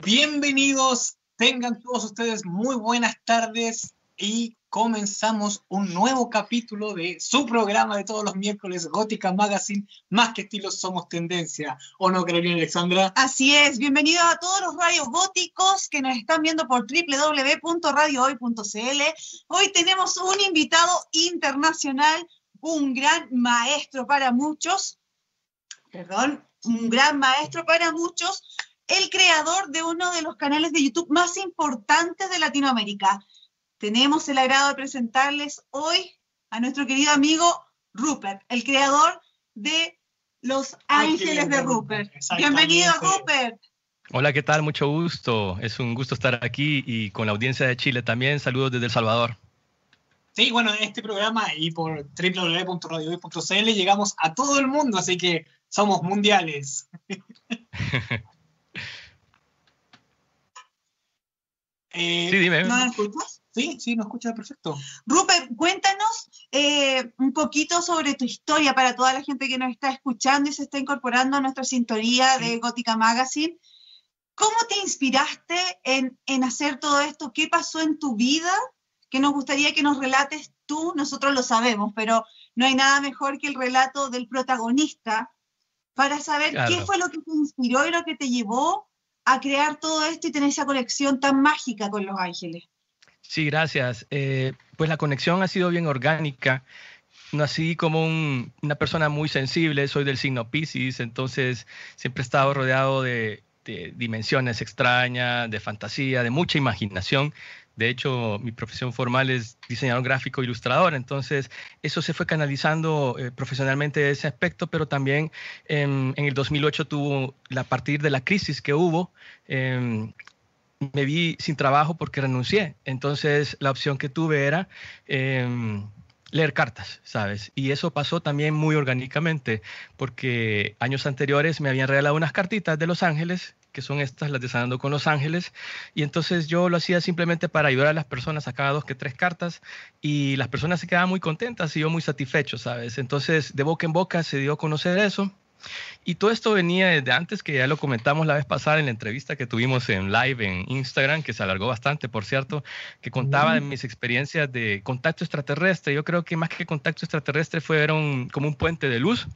Bienvenidos, tengan todos ustedes muy buenas tardes y comenzamos un nuevo capítulo de su programa de todos los miércoles, Gótica Magazine, más que estilos somos tendencia. ¿O no, Carolina Alexandra? Así es, bienvenidos a todos los radios góticos que nos están viendo por www.radiohoy.cl. Hoy tenemos un invitado internacional, un gran maestro para muchos, perdón, un gran maestro para muchos, el creador de uno de los canales de YouTube más importantes de Latinoamérica. Tenemos el agrado de presentarles hoy a nuestro querido amigo Rupert, el creador de Los Ángeles de Rupert. Bienvenido, Rupert. Hola, ¿qué tal? Mucho gusto. Es un gusto estar aquí y con la audiencia de Chile también. Saludos desde El Salvador. Sí, bueno, en este programa y por www.radiohoy.cl llegamos a todo el mundo, así que somos mundiales. Eh, sí, dime. ¿No escuchas? Sí, sí, nos escucha perfecto. Rupert, cuéntanos eh, un poquito sobre tu historia para toda la gente que nos está escuchando y se está incorporando a nuestra sintonía de Gótica Magazine. ¿Cómo te inspiraste en, en hacer todo esto? ¿Qué pasó en tu vida? Que nos gustaría que nos relates tú, nosotros lo sabemos, pero no hay nada mejor que el relato del protagonista para saber qué fue lo que te inspiró y lo que te llevó a crear todo esto y tener esa conexión tan mágica con Los Ángeles. Sí, gracias. Eh, pues la conexión ha sido bien orgánica. Nací como una persona muy sensible, soy del signo Pisces, entonces siempre he estado rodeado de, de dimensiones extrañas, de fantasía, de mucha imaginación. De hecho, mi profesión formal es diseñador gráfico ilustrador, entonces eso se fue canalizando eh, profesionalmente ese aspecto, pero también en el 2008 tuvo, a partir de la crisis que hubo, em, me vi sin trabajo porque renuncié. Entonces la opción que tuve era em, leer cartas, ¿sabes? Y eso pasó también muy orgánicamente, porque años anteriores me habían regalado unas cartitas de Los Ángeles que son estas, las de Sanando con los Ángeles. Y entonces yo lo hacía simplemente para ayudar a las personas, sacaba dos que tres cartas y las personas se quedaban muy contentas y yo muy satisfecho, ¿sabes? Entonces de boca en boca se dio a conocer eso. Y todo esto venía desde antes, que ya lo comentamos la vez pasada en la entrevista que tuvimos en live en Instagram, que se alargó bastante, por cierto, que contaba de mis experiencias de contacto extraterrestre. Yo creo que más que contacto extraterrestre fueron como un puente de luz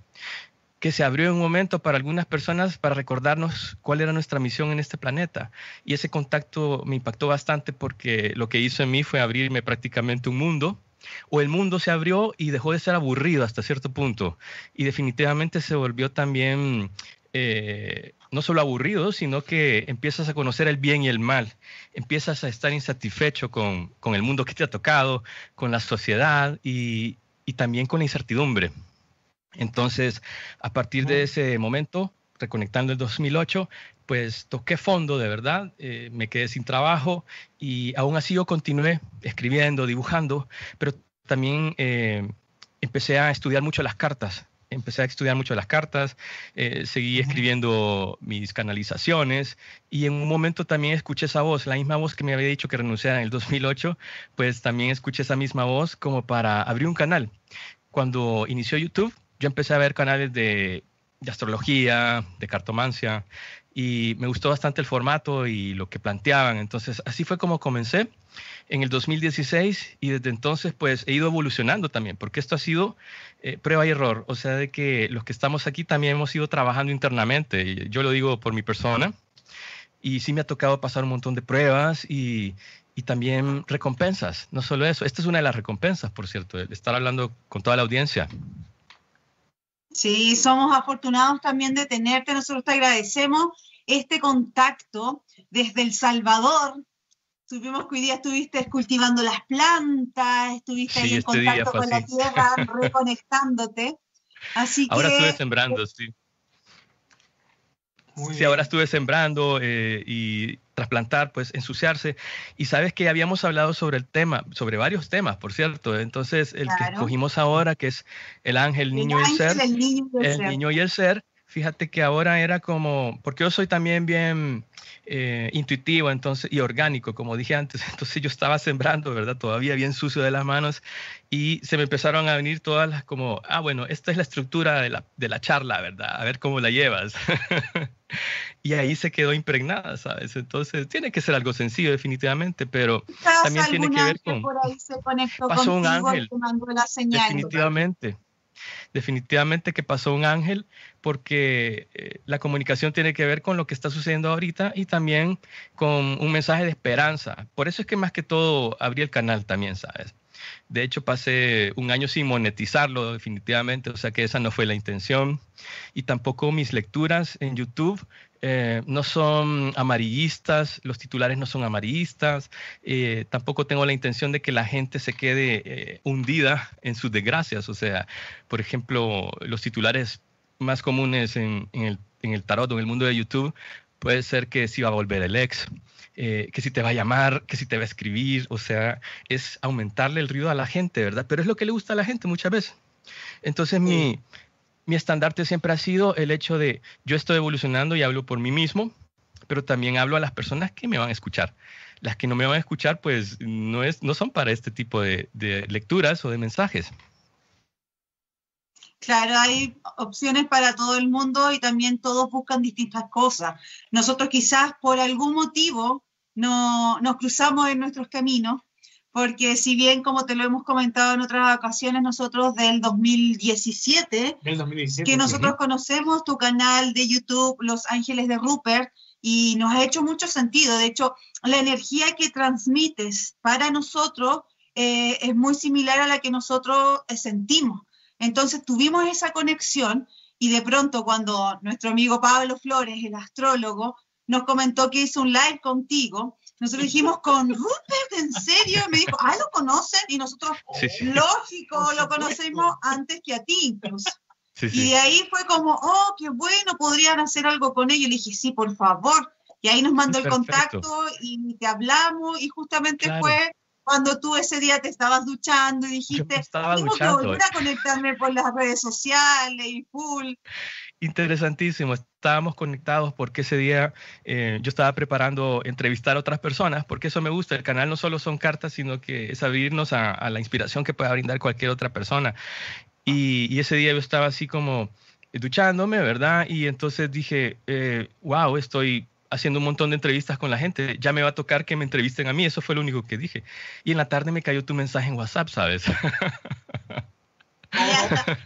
que se abrió en un momento para algunas personas para recordarnos cuál era nuestra misión en este planeta. Y ese contacto me impactó bastante porque lo que hizo en mí fue abrirme prácticamente un mundo, o el mundo se abrió y dejó de ser aburrido hasta cierto punto. Y definitivamente se volvió también eh, no solo aburrido, sino que empiezas a conocer el bien y el mal, empiezas a estar insatisfecho con, el mundo que te ha tocado, con la sociedad y, y también con la incertidumbre. Entonces, a partir de ese momento, reconectando el 2008, pues toqué fondo de verdad, eh, me quedé sin trabajo y aún así yo continué escribiendo, dibujando, pero también eh, empecé a estudiar mucho las cartas. Empecé a estudiar mucho las cartas, eh, seguí escribiendo mis canalizaciones y en un momento también escuché esa voz, la misma voz que me había dicho que renunciara en el 2008, pues también escuché esa misma voz como para abrir un canal. Cuando inició YouTube, yo empecé a ver canales de, astrología, de cartomancia, y me gustó bastante el formato y lo que planteaban. Entonces, así fue como comencé en el 2016 y desde entonces pues he ido evolucionando también, porque esto ha sido eh, prueba y error, o sea, de que los que estamos aquí también hemos ido trabajando internamente, yo lo digo por mi persona, y sí me ha tocado pasar un montón de pruebas y, y también recompensas, no solo eso, esta es una de las recompensas, por cierto, de estar hablando con toda la audiencia. Sí, somos afortunados también de tenerte. Nosotros te agradecemos este contacto desde El Salvador. Supimos que hoy día estuviste cultivando las plantas, estuviste ahí en este contacto con la tierra, reconectándote. Así Ahora estuve sembrando, sí sí, ahora estuve sembrando eh, y trasplantar, pues ensuciarse. Y sabes que habíamos hablado sobre el tema, sobre varios temas, por cierto. Entonces, el que escogimos ahora, que es el ángel, el niño y el ser, el, niño y el, niño y el ser, fíjate que ahora era como, porque yo soy también bien eh, intuitivo entonces, y orgánico, como dije antes. Entonces yo estaba sembrando, ¿verdad? Todavía bien sucio de las manos y se me empezaron a venir todas las como, ah, bueno, esta es la estructura de la, de la charla, ¿verdad? A ver cómo la llevas. y ahí se quedó impregnada, ¿sabes? Entonces tiene que ser algo sencillo definitivamente, pero también tiene que ver con... pasó un ángel. Definitivamente. Definitivamente que pasó un ángel porque eh, la comunicación tiene que ver con lo que está sucediendo ahorita y también con un mensaje de esperanza. Por eso es que más que todo abrí el canal también, ¿sabes? De hecho, pasé un año sin monetizarlo definitivamente, o sea que esa no fue la intención. Y tampoco mis lecturas en YouTube eh, no son amarillistas, los titulares no son amarillistas, eh, tampoco tengo la intención de que la gente se quede eh, hundida en sus desgracias. O sea, por ejemplo, los titulares más comunes en, el, tarot o en el mundo de YouTube puede ser que si va a volver el ex, eh, que si te va a llamar, que si te va a escribir, o sea, es aumentarle el ruido a la gente, ¿verdad? Pero es lo que le gusta a la gente muchas veces. Entonces mi, mi estandarte siempre ha sido el hecho de yo estoy evolucionando y hablo por mí mismo, pero también hablo a las personas que me van a escuchar. Las que no me van a escuchar, pues no, es, no son para este tipo de, de lecturas o de mensajes. Claro, hay opciones para todo el mundo y también todos buscan distintas cosas. Nosotros quizás por algún motivo no, nos cruzamos en nuestros caminos, porque si bien, como te lo hemos comentado en otras ocasiones, nosotros del 2017, que nosotros conocemos tu canal de YouTube, Los Ángeles de Rupert, y nos ha hecho mucho sentido. De hecho, la energía que transmites para nosotros eh, es muy similar a la que nosotros eh, sentimos. Entonces tuvimos esa conexión y de pronto cuando nuestro amigo Pablo Flores, el astrólogo, nos comentó que hizo un live contigo. Nosotros dijimos, con Rupert, ¿en serio? Y me dijo, ah, ¿lo conocen? Y nosotros, lógico, lo conocemos antes que a ti incluso. y de ahí fue como, oh, qué bueno, podrían hacer algo con ellos. Le dije, sí, por favor. Y ahí nos mandó el contacto y te hablamos y justamente fue cuando tú ese día te estabas duchando y dijiste, tengo que volver a conectarme por las redes sociales y full. Interesantísimo, estábamos conectados porque ese día eh, yo estaba preparando entrevistar a otras personas, porque eso me gusta, el canal no solo son cartas, sino que es abrirnos a, la inspiración que pueda brindar cualquier otra persona. Y, ese día yo estaba así como duchándome, ¿verdad? Y entonces dije, eh, wow, estoy haciendo un montón de entrevistas con la gente, ya me va a tocar que me entrevisten a mí, eso fue lo único que dije. Y en la tarde me cayó tu mensaje en WhatsApp, ¿sabes?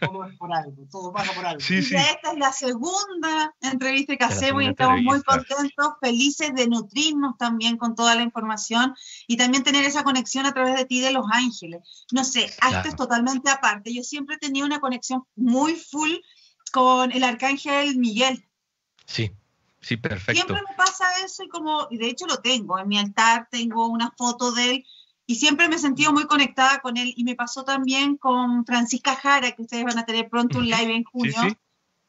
Todo es por algo, todo pasa por algo. Sí, sí. esta es la segunda entrevista que hacemos y estamos muy contentos, felices de nutrirnos también con toda la información y también tener esa conexión a través de ti de Los Ángeles. No sé, esto es totalmente aparte. Yo siempre he tenido una conexión muy full con el arcángel Miguel. Sí, sí, perfecto. Siempre me pasa eso y como, y de hecho lo tengo, en mi altar tengo una foto de él y siempre me he sentido muy conectada con él. Y me pasó también con Francisca Jara, que ustedes van a tener pronto un live en junio,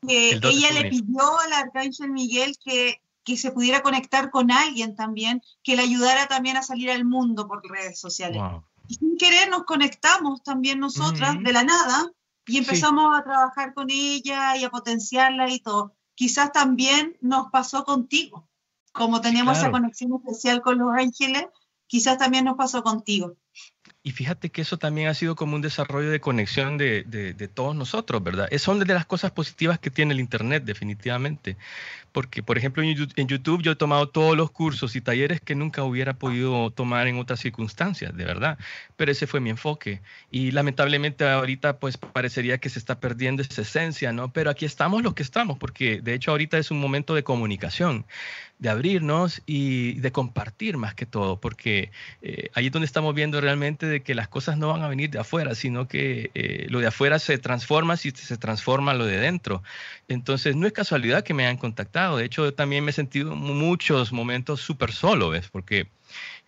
que ella le pidió al Arcángel Miguel que, que se pudiera conectar con alguien también, que le ayudara también a salir al mundo por redes sociales. Y sin querer nos conectamos también nosotras de la nada y empezamos a trabajar con ella y a potenciarla y todo. Quizás también nos pasó contigo, como tenemos esa conexión especial con los ángeles, quizás también nos pasó contigo. Y fíjate que eso también ha sido como un desarrollo de conexión de, de, todos nosotros, ¿verdad? Es son de las cosas positivas que tiene el Internet, definitivamente. Porque, por ejemplo, en YouTube yo he tomado todos los cursos y talleres que nunca hubiera podido tomar en otras circunstancias, de verdad. Pero ese fue mi enfoque. Y lamentablemente ahorita pues parecería que se está perdiendo esa esencia, ¿no? Pero aquí estamos los que estamos, porque de hecho ahorita es un momento de comunicación de abrirnos y de compartir más que todo, porque eh, ahí es donde estamos viendo realmente de que las cosas no van a venir de afuera, sino que eh, lo de afuera se transforma si se transforma lo de dentro. Entonces, no es casualidad que me hayan contactado. De hecho, también me he sentido muchos momentos súper solo, ¿ves? Porque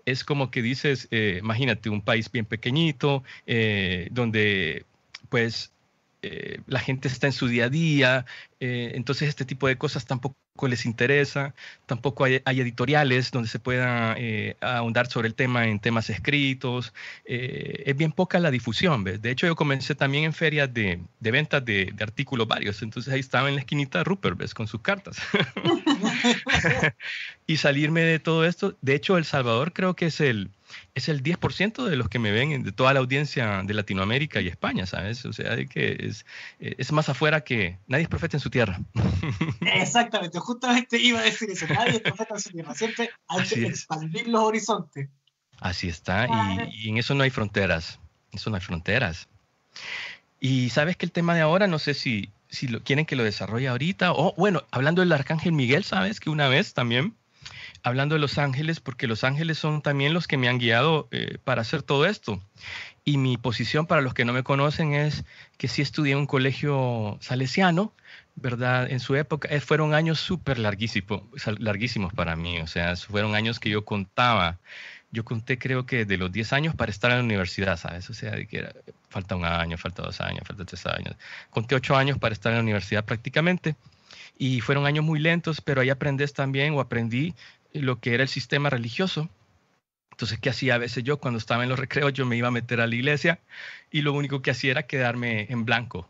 es como que dices, eh, imagínate, un país bien pequeñito, donde pues la gente está en su día a día, entonces este tipo de cosas tampoco les interesa, tampoco hay, editoriales donde se pueda eh, ahondar sobre el tema en temas escritos, eh, es bien poca la difusión, ¿ves? De hecho, yo comencé también en ferias de, de ventas de, de, artículos varios, entonces ahí estaba en la esquinita Rupert, ¿ves? Con sus cartas. y salirme de todo esto, de hecho, El Salvador creo que es el es el 10% de los que me ven, de toda la audiencia de Latinoamérica y España, ¿sabes? O sea, que es, es más afuera que nadie es profeta en su tierra. Exactamente, justamente iba a decir eso, nadie es profeta en su tierra, siempre hay que expandir los horizontes. Así está, y, y, en eso no hay fronteras, eso no hay fronteras. Y sabes que el tema de ahora, no sé si, si lo, quieren que lo desarrolle ahorita, o bueno, hablando del Arcángel Miguel, sabes que una vez también hablando de los ángeles, porque los ángeles son también los que me han guiado eh, para hacer todo esto. Y mi posición, para los que no me conocen, es que sí estudié en un colegio salesiano, ¿verdad? En su época eh, fueron años súper larguísimos, larguísimos para mí, o sea, fueron años que yo contaba. Yo conté creo que de los 10 años para estar en la universidad, ¿sabes? O sea, que era, falta un año, falta dos años, falta tres años. Conté ocho años para estar en la universidad prácticamente y fueron años muy lentos, pero ahí aprendes también o aprendí lo que era el sistema religioso. Entonces, ¿qué hacía a veces yo cuando estaba en los recreos? Yo me iba a meter a la iglesia y lo único que hacía era quedarme en blanco,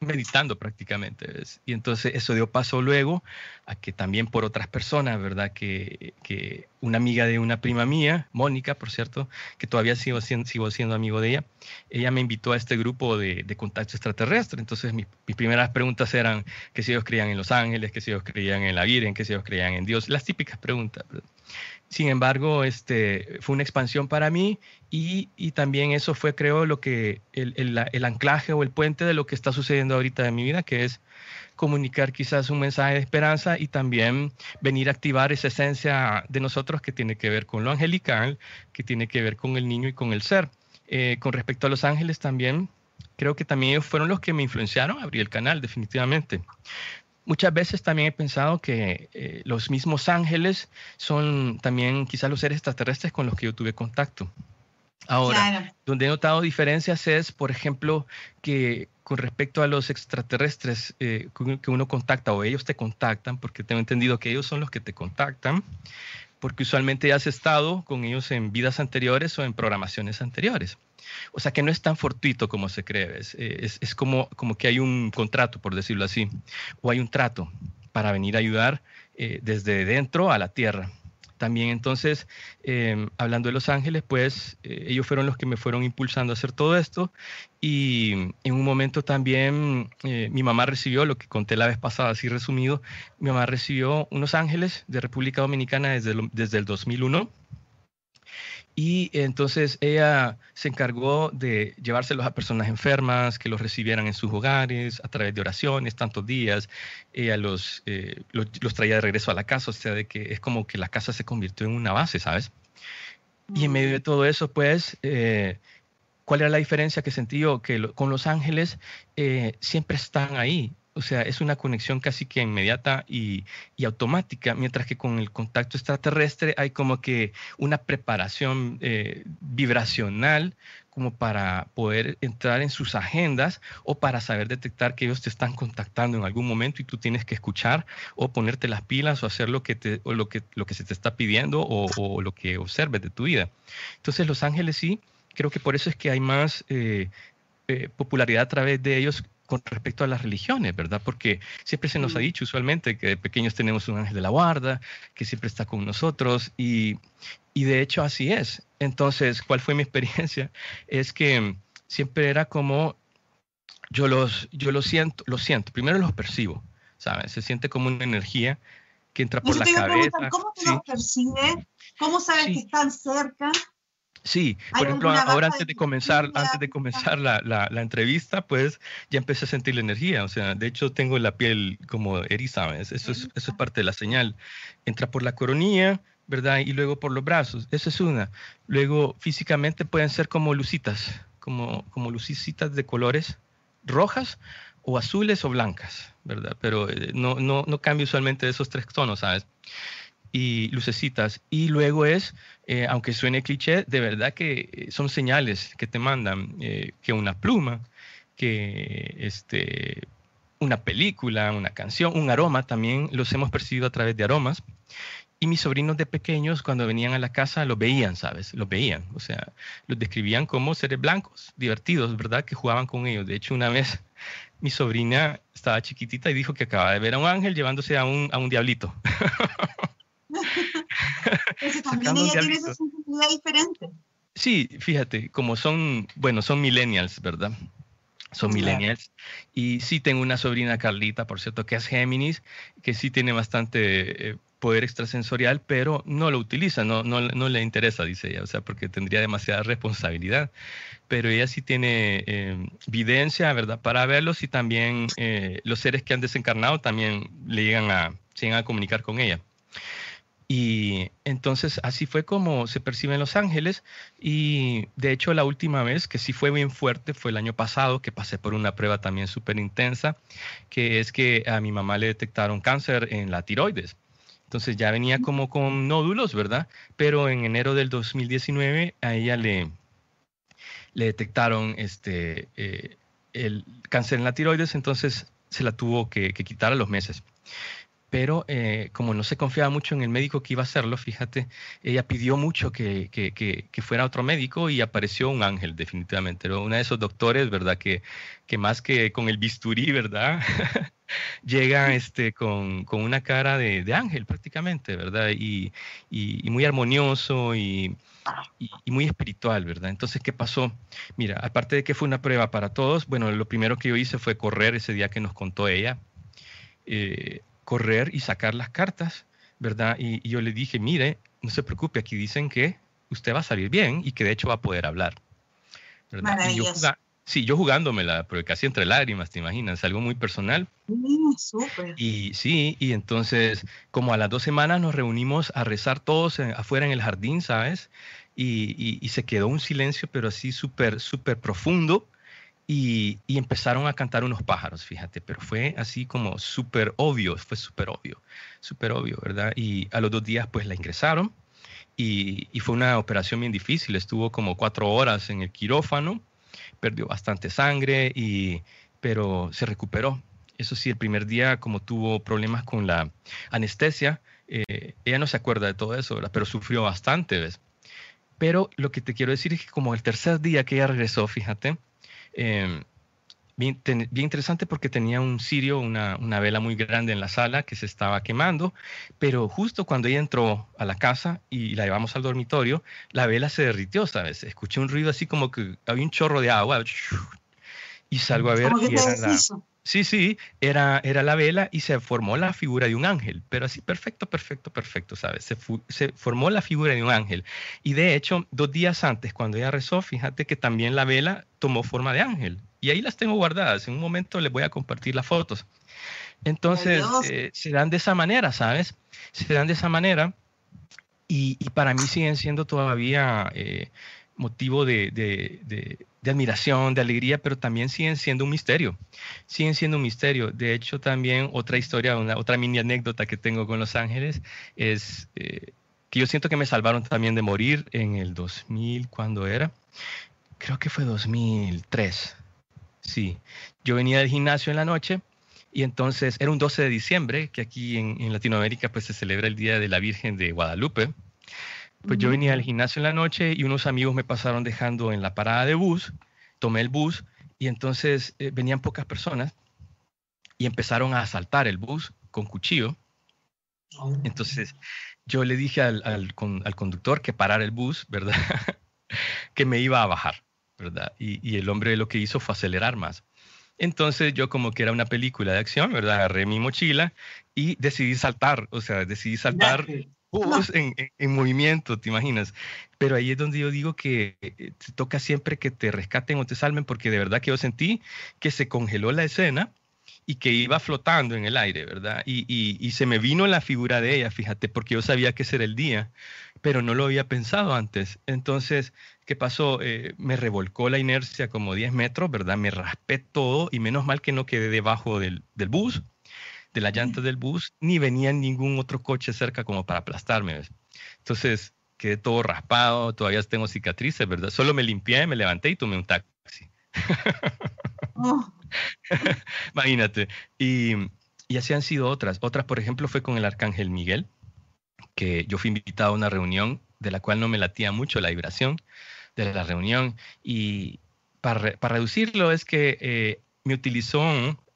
meditando prácticamente. Y entonces eso dio paso luego a que también por otras personas, ¿verdad? Que, que una amiga de una prima mía, Mónica, por cierto, que todavía sigo siendo, sigo siendo amigo de ella, ella me invitó a este grupo de, de contacto extraterrestre. Entonces mis, mis, primeras preguntas eran que si ellos creían en los ángeles, que si ellos creían en la Virgen, que si ellos creían en Dios, las típicas preguntas. ¿verdad? Sin embargo, este, fue una expansión para mí y, y también eso fue, creo, lo que el, el, el, anclaje o el puente de lo que está sucediendo ahorita en mi vida, que es comunicar quizás un mensaje de esperanza y también venir a activar esa esencia de nosotros que tiene que ver con lo angelical, que tiene que ver con el niño y con el ser. Eh, con respecto a los ángeles también, creo que también ellos fueron los que me influenciaron a abrir el canal, definitivamente. Muchas veces también he pensado que eh, los mismos ángeles son también quizás los seres extraterrestres con los que yo tuve contacto. Ahora, claro. donde he notado diferencias es, por ejemplo, que con respecto a los extraterrestres eh, que uno contacta o ellos te contactan, porque tengo entendido que ellos son los que te contactan, porque usualmente ya has estado con ellos en vidas anteriores o en programaciones anteriores. O sea que no es tan fortuito como se cree, es, es, es como, como que hay un contrato, por decirlo así, o hay un trato para venir a ayudar eh, desde dentro a la tierra. También entonces, eh, hablando de Los Ángeles, pues eh, ellos fueron los que me fueron impulsando a hacer todo esto. Y en un momento también eh, mi mamá recibió, lo que conté la vez pasada, así resumido, mi mamá recibió unos ángeles de República Dominicana desde desde el 2001 y entonces ella se encargó de llevárselos a personas enfermas, que los recibieran en sus hogares a través de oraciones, tantos días. Ella los, eh, los, los, traía de regreso a la casa, o sea, de que es como que la casa se convirtió en una base, ¿sabes? Y en medio de todo eso, pues, eh, ¿cuál era la diferencia que sentí yo? Que lo, con los ángeles eh, siempre están ahí, o sea, es una conexión casi que inmediata y, y, automática, mientras que con el contacto extraterrestre hay como que una preparación eh, vibracional como para poder entrar en sus agendas o para saber detectar que ellos te están contactando en algún momento y tú tienes que escuchar o ponerte las pilas o hacer lo que, te, o lo que, lo que se te está pidiendo o, o lo que observes de tu vida. Entonces los ángeles sí, creo que por eso es que hay más eh, eh, popularidad a través de ellos con respecto a las religiones, ¿verdad? Porque siempre se nos ha dicho usualmente que de pequeños tenemos un ángel de la guarda, que siempre está con nosotros y, y de hecho así es. Entonces, ¿cuál fue mi experiencia? Es que siempre era como yo los, yo los siento, lo siento, primero los percibo, ¿sabes? Se siente como una energía que entra por la cabeza. ¿Cómo te sí. los percibes? ¿Cómo sabes sí. que están cerca? Sí, por ejemplo, ahora antes de comenzar, antes de comenzar la, la, la, entrevista, pues ya empecé a sentir la energía. O sea, de hecho tengo la piel como eriza, Eso es, eso es parte de la señal. Entra por la coronilla, ¿verdad? Y luego por los brazos. Esa es una. Luego físicamente pueden ser como lucitas, como, como lucicitas de colores rojas o azules o blancas, ¿verdad? Pero eh, no, no, no cambia usualmente esos tres tonos, ¿sabes? y lucecitas. Y luego es, eh, aunque suene cliché, de verdad que son señales que te mandan, eh, que una pluma, que este, una película, una canción, un aroma, también los hemos percibido a través de aromas. Y mis sobrinos de pequeños, cuando venían a la casa, lo veían, ¿sabes? Los veían. O sea, los describían como seres blancos, divertidos, ¿verdad? Que jugaban con ellos. De hecho, una vez mi sobrina estaba chiquitita y dijo que acaba de ver a un ángel llevándose a un, a un diablito. Eso también ella tiene esa sensibilidad diferente. Sí, fíjate, como son, bueno, son millennials, ¿verdad? Son millennials. Y sí tengo una sobrina Carlita, por cierto, que es Géminis, que sí tiene bastante eh, poder extrasensorial, pero no lo utiliza, no, no, no, le interesa, dice ella, o sea, porque tendría demasiada responsabilidad. Pero ella sí tiene eh, evidencia, ¿verdad?, para verlos y también eh, los seres que han desencarnado también le llegan a, llegan a comunicar con ella. Y entonces así fue como se perciben los ángeles. Y de hecho la última vez que sí fue bien fuerte fue el año pasado, que pasé por una prueba también súper intensa, que es que a mi mamá le detectaron cáncer en la tiroides. Entonces ya venía como con nódulos, ¿verdad? Pero en enero del 2019 a ella le, le detectaron este, eh, el cáncer en la tiroides, entonces se la tuvo que, que quitar a los meses pero eh, como no se confiaba mucho en el médico que iba a hacerlo, fíjate, ella pidió mucho que, que, que, fuera otro médico y apareció un ángel, definitivamente. Era uno de esos doctores, ¿verdad? Que, que más que con el bisturí, ¿verdad? Llega este, con, con una cara de, de, ángel prácticamente, ¿verdad? Y, y, muy armonioso y, y, muy espiritual, ¿verdad? Entonces, ¿qué pasó? Mira, aparte de que fue una prueba para todos, bueno, lo primero que yo hice fue correr ese día que nos contó ella. Eh, correr y sacar las cartas, ¿verdad? Y, yo le dije, mire, no se preocupe, aquí dicen que usted va a salir bien y que de hecho va a poder hablar. ¿verdad? Y yo sí, yo jugándomela, pero casi entre lágrimas, ¿te imaginas? Algo muy personal. Y sí, y entonces, como a las dos semanas nos reunimos a rezar todos afuera en el jardín, ¿sabes? Y, y se quedó un silencio, pero así súper, súper profundo y, empezaron a cantar unos pájaros, fíjate, pero fue así como súper obvio, fue súper obvio, súper obvio, ¿verdad? Y a los dos días pues la ingresaron y, fue una operación bien difícil, estuvo como cuatro horas en el quirófano, perdió bastante sangre, y, pero se recuperó. Eso sí, el primer día como tuvo problemas con la anestesia, eh, ella no se acuerda de todo eso. Pero sufrió bastante, ¿ves? Pero lo que te quiero decir es que como el tercer día que ella regresó, fíjate, Em, bien, interesante porque tenía un cirio, una, una, vela muy grande en la sala que se estaba quemando, pero justo cuando ella entró a la casa y la llevamos al dormitorio, la vela se derritió, ¿sabes? Escuché un ruido así como que había un chorro de agua y salgo a ver y era la, Sí, sí, era, era la vela y se formó la figura de un ángel, pero así perfecto, perfecto, perfecto, ¿sabes? Se, se, formó la figura de un ángel. Y de hecho, dos días antes, cuando ella rezó, fíjate que también la vela tomó forma de ángel. Y ahí las tengo guardadas. En un momento les voy a compartir las fotos. Entonces, eh, se dan de esa manera, ¿sabes? Se dan de esa manera. Y, y para mí siguen siendo todavía eh, motivo de, admiración, de alegría, pero también siguen siendo un misterio. Siguen siendo un misterio. De hecho, también otra historia, otra mini anécdota que tengo con Los Ángeles es eh, que yo siento que me salvaron también de morir en el 2000, ¿cuándo era? Creo que fue 2003. Sí, yo venía del gimnasio en la noche y entonces era un 12 de diciembre, que aquí en, en Latinoamérica pues se celebra el Día de la Virgen de Guadalupe. Pues yo venía al gimnasio en la noche y unos amigos me pasaron dejando en la parada de bus, tomé el bus y entonces eh, venían pocas personas y empezaron a asaltar el bus con cuchillo. Oh. Entonces yo le dije al, al, conductor que parara el bus, ¿verdad? que me iba a bajar, ¿verdad? Y, y, el hombre lo que hizo fue acelerar más. Entonces yo como que era una película de acción, ¿verdad? Agarré mi mochila y decidí saltar, o sea, decidí saltar en, en, movimiento, ¿te imaginas? Pero ahí es donde yo digo que eh, te toca siempre que te rescaten o te salven, porque de verdad que yo sentí que se congeló la escena y que iba flotando en el aire, ¿verdad? Y, y, y, se me vino la figura de ella, fíjate, porque yo sabía que era el día, pero no lo había pensado antes. Entonces, ¿qué pasó? Eh, me revolcó la inercia como 10 metros, ¿verdad? Me raspé todo y menos mal que no quedé debajo del, del bus de la llanta del bus, ni venía ningún otro coche cerca como para aplastarme. Entonces quedé todo raspado, todavía tengo cicatrices, ¿verdad? Solo me limpié, me levanté y tomé un taxi. Oh. Imagínate. Y, y así han sido otras. Otras, por ejemplo, fue con el arcángel Miguel, que yo fui invitado a una reunión de la cual no me latía mucho la vibración de la reunión. Y para, para reducirlo es que eh, me utilizó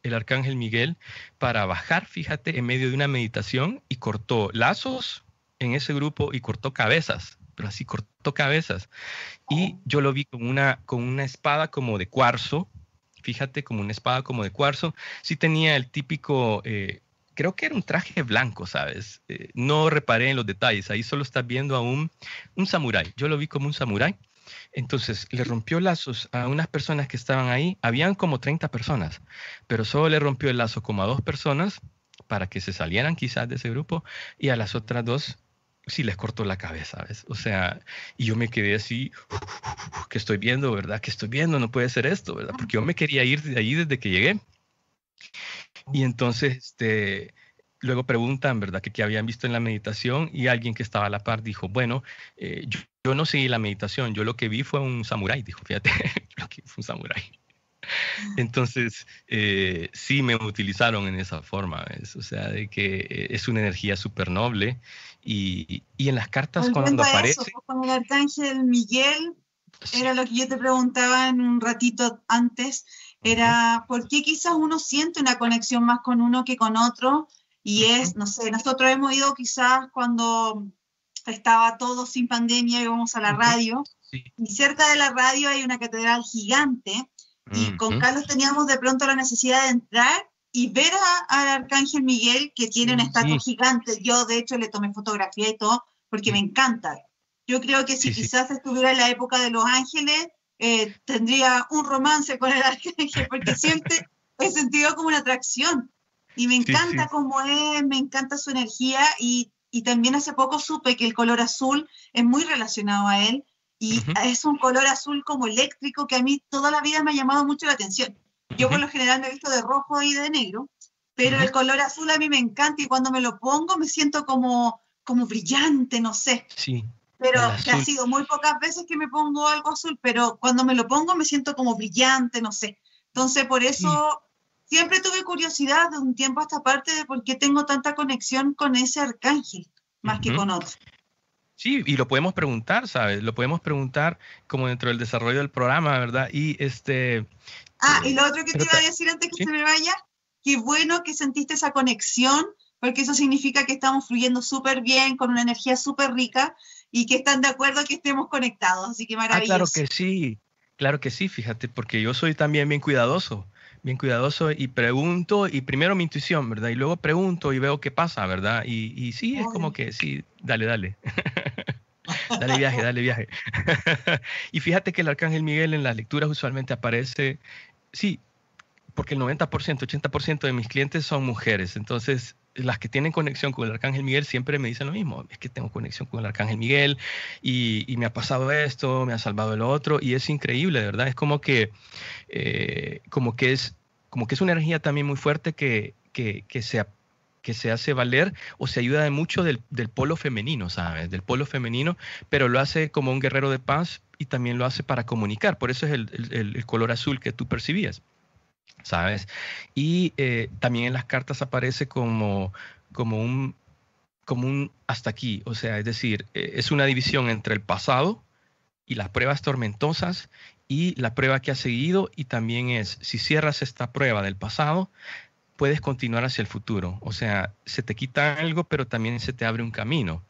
el arcángel Miguel para bajar, fíjate, en medio de una meditación y cortó lazos en ese grupo y cortó cabezas, pero así cortó cabezas. Y yo lo vi con una, con una espada como de cuarzo, fíjate, como una espada como de cuarzo. Sí tenía el típico, eh, creo que era un traje blanco, ¿sabes? Eh, no reparé en los detalles, ahí solo estás viendo a un, un samurái. Yo lo vi como un samurái entonces le rompió lazos a unas personas que estaban ahí, habían como 30 personas, pero solo le rompió el lazo como a dos personas para que se salieran quizás de ese grupo y a las otras dos sí les cortó la cabeza, ¿ves? O sea, y yo me quedé así, que estoy viendo, ¿verdad? Que estoy viendo, no puede ser esto, ¿verdad? Porque yo me quería ir de ahí desde que llegué. Y entonces, este, luego preguntan, ¿verdad?, que qué habían visto en la meditación y alguien que estaba a la par dijo, bueno, eh, yo, no seguí la meditación, yo lo que vi fue un samurái, dijo, fíjate, lo que fue un samurái. Entonces, eh, sí me utilizaron en esa forma, o sea, de que eh, es una energía súper noble y, y, en las cartas cuando aparece... Eso, con el arcángel Miguel, era lo que yo te preguntaba en un ratito antes, era por qué quizás uno siente una conexión más con uno que con otro, y es, no sé, nosotros hemos ido quizás cuando estaba todo sin pandemia, íbamos a la radio, y cerca de la radio hay una catedral gigante, y con Carlos teníamos de pronto la necesidad de entrar y ver al Arcángel Miguel, que tiene una estatua gigante. Yo, de hecho, le tomé fotografía y todo, porque me encanta. Yo creo que si quizás estuviera en la época de Los Ángeles, eh, tendría un romance con el Arcángel, porque siempre he sentido como una atracción. Y me encanta cómo es, me encanta su energía y, y, también hace poco supe que el color azul es muy relacionado a él y es un color azul como eléctrico que a mí toda la vida me ha llamado mucho la atención. Yo por lo general me he visto de rojo y de negro, pero el color azul a mí me encanta y cuando me lo pongo me siento como, como brillante, no sé. Sí. Pero que ha sido muy pocas veces que me pongo algo azul, pero cuando me lo pongo me siento como brillante, no sé. Entonces por eso siempre tuve curiosidad de un tiempo a esta parte de por qué tengo tanta conexión con ese arcángel, más que con otro. Sí, y lo podemos preguntar, ¿sabes? Lo podemos preguntar como dentro del desarrollo del programa, ¿verdad? Y este... Ah, y lo otro que te iba a decir antes que se me vaya, qué bueno que sentiste esa conexión, porque eso significa que estamos fluyendo súper bien, con una energía súper rica, y que están de acuerdo que estemos conectados, así que maravilloso. Ah, claro que sí, claro que sí, fíjate, porque yo soy también bien cuidadoso bien cuidadoso y pregunto, y primero mi intuición, ¿verdad? Y luego pregunto y veo qué pasa, ¿verdad? Y, y sí, es como que sí, dale, dale. dale viaje, dale viaje. y fíjate que el arcángel Miguel en las lecturas usualmente aparece, sí, porque el 90%, 80% de mis clientes son mujeres, entonces las que tienen conexión con el Arcángel Miguel siempre me dicen lo mismo, es que tengo conexión con el Arcángel Miguel y, y me ha pasado esto, me ha salvado el otro y es increíble, de verdad, es como que, eh, como que, es, como que es una energía también muy fuerte que, que, que se que se hace valer o se ayuda de mucho del, del, polo femenino, ¿sabes? Del polo femenino, pero lo hace como un guerrero de paz y también lo hace para comunicar. Por eso es el, el, el color azul que tú percibías. ¿Sabes? Y eh, también en las cartas aparece como, como, un, como un hasta aquí, o sea, es decir, eh, es una división entre el pasado y las pruebas tormentosas y la prueba que ha seguido y también es, si cierras esta prueba del pasado, puedes continuar hacia el futuro, o sea, se te quita algo, pero también se te abre un camino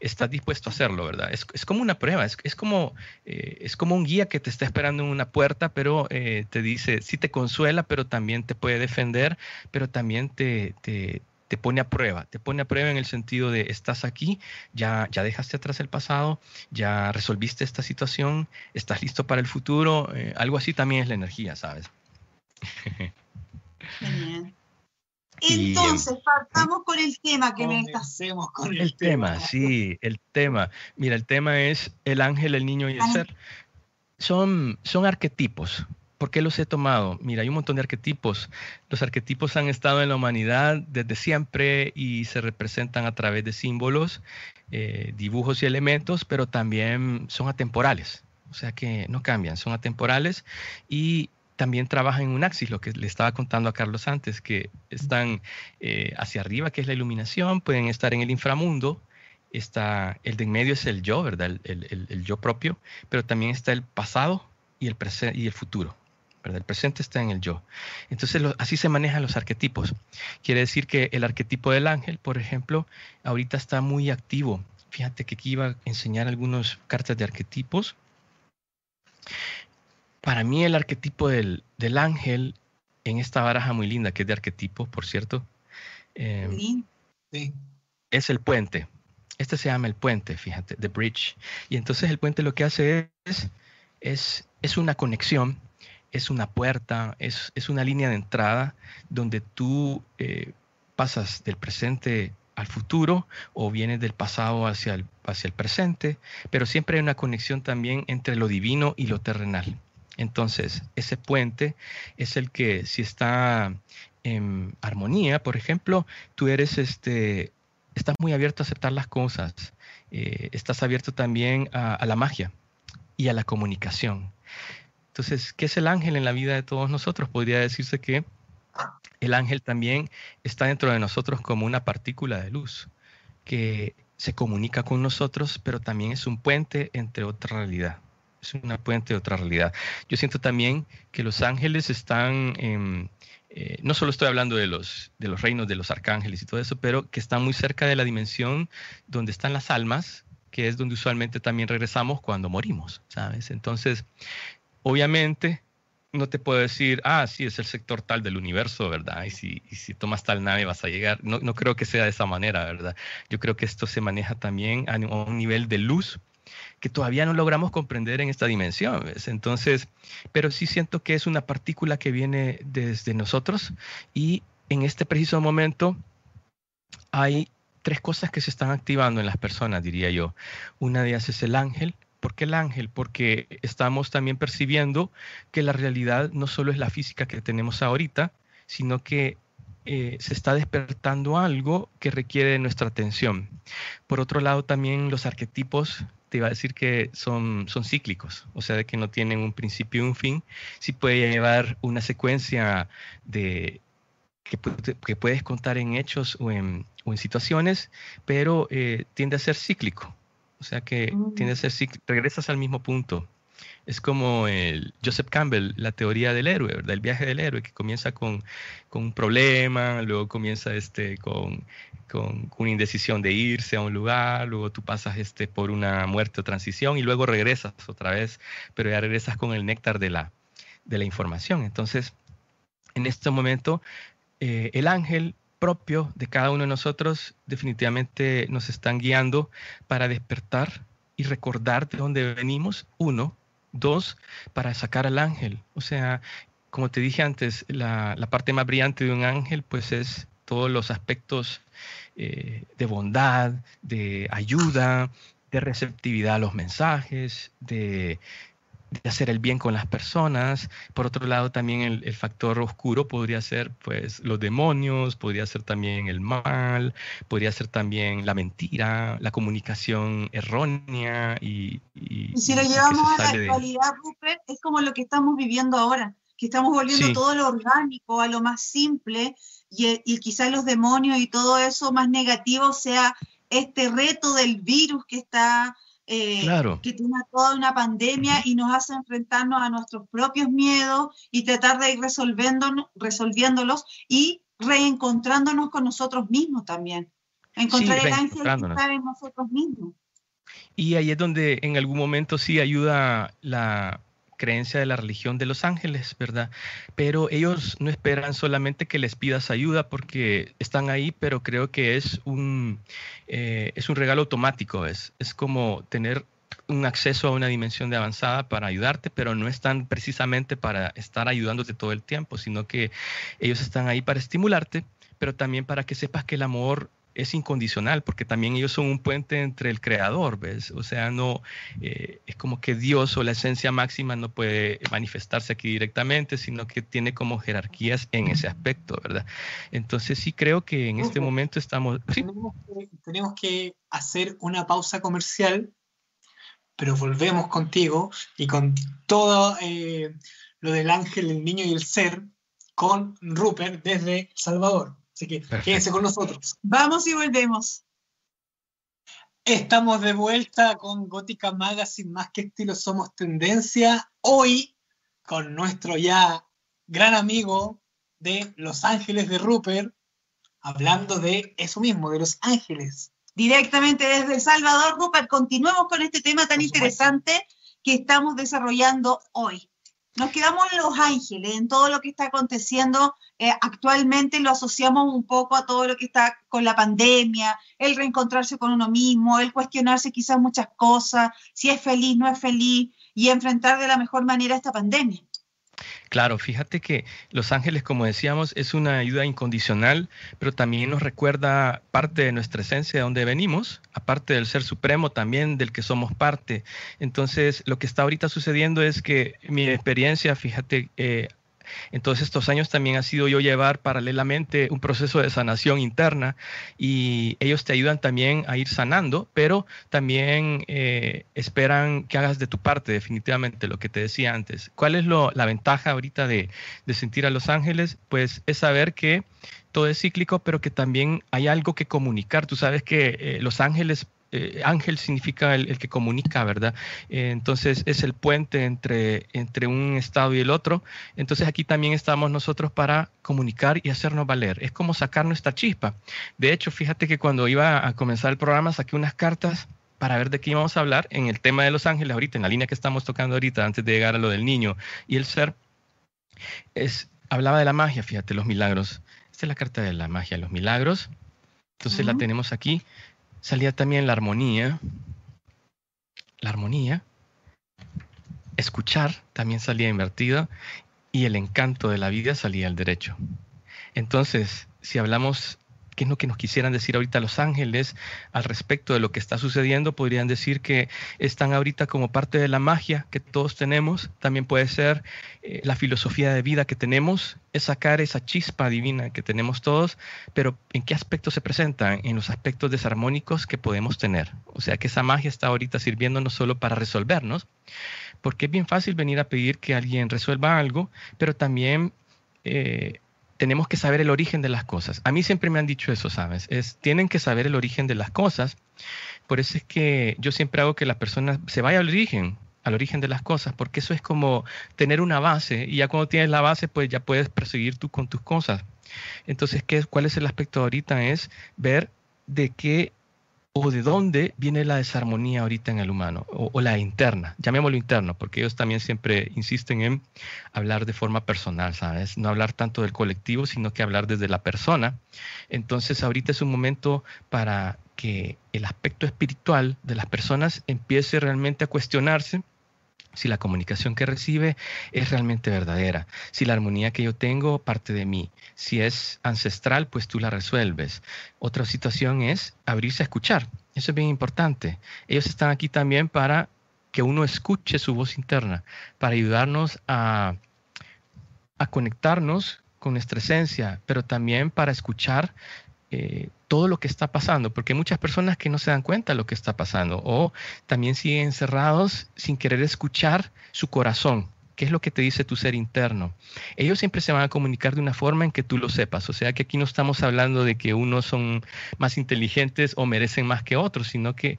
estás dispuesto a hacerlo, ¿verdad? Es, es como una prueba, es, es como, eh, es como un guía que te está esperando en una puerta, pero eh, te dice, sí te consuela, pero también te puede defender, pero también te, te, te, pone a prueba, te pone a prueba en el sentido de, estás aquí, ya, ya dejaste atrás el pasado, ya resolviste esta situación, estás listo para el futuro, eh, algo así también es la energía, ¿sabes? Genial. Entonces, partamos con el tema que me estás. con el, el tema. Sí, el tema. Mira, el tema es el ángel, el niño y el ser. Son, son arquetipos. ¿Por qué los he tomado? Mira, hay un montón de arquetipos. Los arquetipos han estado en la humanidad desde siempre y se representan a través de símbolos, eh, dibujos y elementos, pero también son atemporales. O sea que no cambian, son atemporales y también trabajan en un axis, lo que le estaba contando a Carlos antes, que están eh, hacia arriba, que es la iluminación, pueden estar en el inframundo, está el de en medio es el yo, ¿verdad? El, yo propio, pero también está el pasado y el, y el futuro. ¿verdad? El presente está en el yo. Entonces, así se manejan los arquetipos. Quiere decir que el arquetipo del ángel, por ejemplo, ahorita está muy activo. Fíjate que aquí iba a enseñar algunas cartas de arquetipos. Para mí el arquetipo del, ángel en esta baraja muy linda, que es de arquetipo, por cierto, em, es el puente. Este se llama el puente, fíjate, the bridge. Y entonces el puente lo que hace es, es, es una conexión, es una puerta, es, es una línea de entrada donde tú eh, pasas del presente al futuro o vienes del pasado hacia el, hacia el presente, pero siempre hay una conexión también entre lo divino y lo terrenal. Entonces, ese puente es el que si está en armonía, por ejemplo, tú eres este, estás muy abierto a aceptar las cosas, eh, estás abierto también a, la magia y a la comunicación. Entonces, ¿qué es el ángel en la vida de todos nosotros? Podría decirse que el ángel también está dentro de nosotros como una partícula de luz que se comunica con nosotros, pero también es un puente entre otra realidad. Es una puente de otra realidad. Yo siento también que los ángeles están en, eh, no solo estoy hablando de los, de los reinos de los arcángeles y todo eso, pero que están muy cerca de la dimensión donde están las almas, que es donde usualmente también regresamos cuando morimos, ¿sabes? Entonces, obviamente, no te puedo decir, ah, sí, es el sector tal del universo, ¿verdad? Y si, si tomas tal nave vas a llegar. No, no, creo que sea de esa manera, ¿verdad? Yo creo que esto se maneja también a un nivel de luz que todavía no logramos comprender en esta dimensión. Entonces, pero sí siento que es una partícula que viene desde nosotros y en este preciso momento hay tres cosas que se están activando en las personas, diría yo. Una de ellas es el ángel. ¿Por qué el ángel? Porque estamos también percibiendo que la realidad no solo es la física que tenemos ahorita, sino que eh, se está despertando algo que requiere nuestra atención. Por otro lado, también los arquetipos te iba a decir que son, son cíclicos, o sea, de que no tienen un principio y un fin. Sí puede llevar una secuencia de, que, que puedes contar en hechos o en, o en situaciones, pero eh, tiende a ser cíclico. O sea que mm. tiende a ser cíclico, regresas al mismo punto. Es como el Joseph Campbell, la teoría del héroe, ¿verdad? El viaje del héroe, que comienza con, con un problema, luego comienza este, con, con, una indecisión de irse a un lugar, luego tú pasas este, por una muerte o transición y luego regresas otra vez, pero ya regresas con el néctar de la, de la información. Entonces, en este momento, eh, el ángel propio de cada uno de nosotros definitivamente nos están guiando para despertar y recordar de dónde venimos, uno, dos, para sacar al ángel. O sea, como te dije antes, la, la parte más brillante de un ángel pues es todos los aspectos eh, de bondad, de ayuda, de receptividad a los mensajes, de, hacer el bien con las personas. Por otro lado, también el, factor oscuro podría ser pues los demonios, podría ser también el mal, podría ser también la mentira, la comunicación errónea y... si lo llevamos a la actualidad, Rupert, es como lo que estamos viviendo ahora, que estamos volviendo todo lo orgánico a lo más simple y, quizás los demonios y todo eso más negativo sea este reto del virus que está, eh, que tiene toda una pandemia y nos hace enfrentarnos a nuestros propios miedos y tratar de ir resolviéndolos y reencontrándonos con nosotros mismos también. Encontrar el ángel que está en nosotros mismos. Y ahí es donde en algún momento sí ayuda la, creencia de la religión de los ángeles, ¿verdad? Pero ellos no esperan solamente que les pidas ayuda porque están ahí, pero creo que es un, eh, es un regalo automático, es, es como tener un acceso a una dimensión de avanzada para ayudarte, pero no están precisamente para estar ayudándote todo el tiempo, sino que ellos están ahí para estimularte, pero también para que sepas que el amor es incondicional, porque también ellos son un puente entre el creador, ¿ves? O sea, no, eh, es como que Dios o la esencia máxima no puede manifestarse aquí directamente, sino que tiene como jerarquías en ese aspecto, ¿verdad? Entonces sí creo que en este momento estamos... Tenemos, que, hacer una pausa comercial, pero volvemos contigo y con todo... Eh, lo del ángel, el niño y el ser con Rupert desde El Salvador. Así que quédense con nosotros. Vamos y volvemos. Estamos de vuelta con Gótica Magazine, más que estilo somos tendencia. Hoy con nuestro ya gran amigo de Los Ángeles de Rupert, hablando de eso mismo, de Los Ángeles. Directamente desde El Salvador, Rupert, continuemos con este tema tan interesante que estamos desarrollando hoy. Nos quedamos en Los Ángeles, en todo lo que está aconteciendo eh, actualmente, lo asociamos un poco a todo lo que está con la pandemia, el reencontrarse con uno mismo, el cuestionarse quizás muchas cosas, si es feliz, no es feliz, y enfrentar de la mejor manera esta pandemia. Claro, fíjate que Los Ángeles, como decíamos, es una ayuda incondicional, pero también nos recuerda parte de nuestra esencia, de donde venimos, aparte del Ser Supremo, también del que somos parte. Entonces, lo que está ahorita sucediendo es que mi experiencia, fíjate, eh, en todos estos años también ha sido yo llevar paralelamente un proceso de sanación interna y ellos te ayudan también a ir sanando, pero también eh, esperan que hagas de tu parte definitivamente lo que te decía antes. ¿Cuál es la ventaja ahorita de, sentir a los ángeles? Pues es saber que todo es cíclico, pero que también hay algo que comunicar. Tú sabes que eh, los ángeles eh, ángel significa el, que comunica, ¿verdad? Eh, entonces es el puente entre, entre un estado y el otro. Entonces aquí también estamos nosotros para comunicar y hacernos valer. Es como sacar nuestra chispa. De hecho, fíjate que cuando iba a comenzar el programa saqué unas cartas para ver de qué íbamos a hablar en el tema de los ángeles ahorita, en la línea que estamos tocando ahorita, antes de llegar a lo del niño y el ser. Es, hablaba de la magia, fíjate, los milagros. Esta es la carta de la magia, los milagros. Entonces la tenemos aquí salía también la armonía, la armonía, escuchar también salía invertido y el encanto de la vida salía al derecho. Entonces, si hablamos qué es lo que nos quisieran decir ahorita los ángeles al respecto de lo que está sucediendo. Podrían decir que están ahorita como parte de la magia que todos tenemos. También puede ser eh, la filosofía de vida que tenemos, es sacar esa chispa divina que tenemos todos, pero ¿en qué aspectos se presentan? En los aspectos desarmónicos que podemos tener. O sea que esa magia está ahorita sirviéndonos solo para resolvernos, porque es bien fácil venir a pedir que alguien resuelva algo, pero también... Eh, tenemos que saber el origen de las cosas. A mí siempre me han dicho eso, ¿sabes? Es, tienen que saber el origen de las cosas. Por eso es que yo siempre hago que la persona se vaya al origen, al origen de las cosas, porque eso es como tener una base y ya cuando tienes la base, pues ya puedes perseguir tú con tus cosas. Entonces, ¿qué, ¿cuál es el aspecto ahorita? Es ver de qué o de dónde viene la desarmonía ahorita en el humano, o, la interna, llamémoslo interno, porque ellos también siempre insisten en hablar de forma personal, ¿sabes? No hablar tanto del colectivo, sino que hablar desde la persona. Entonces ahorita es un momento para que el aspecto espiritual de las personas empiece realmente a cuestionarse si la comunicación que recibe es realmente verdadera, si la armonía que yo tengo parte de mí, si es ancestral, pues tú la resuelves. Otra situación es abrirse a escuchar, eso es bien importante. Ellos están aquí también para que uno escuche su voz interna, para ayudarnos a, a conectarnos con nuestra esencia, pero también para escuchar eh, todo lo que está pasando, porque hay muchas personas que no se dan cuenta de lo que está pasando o también siguen encerrados sin querer escuchar su corazón. ¿Qué es lo que te dice tu ser interno? Ellos siempre se van a comunicar de una forma en que tú lo sepas. O sea que aquí no estamos hablando de que unos son más inteligentes o merecen más que otros, sino que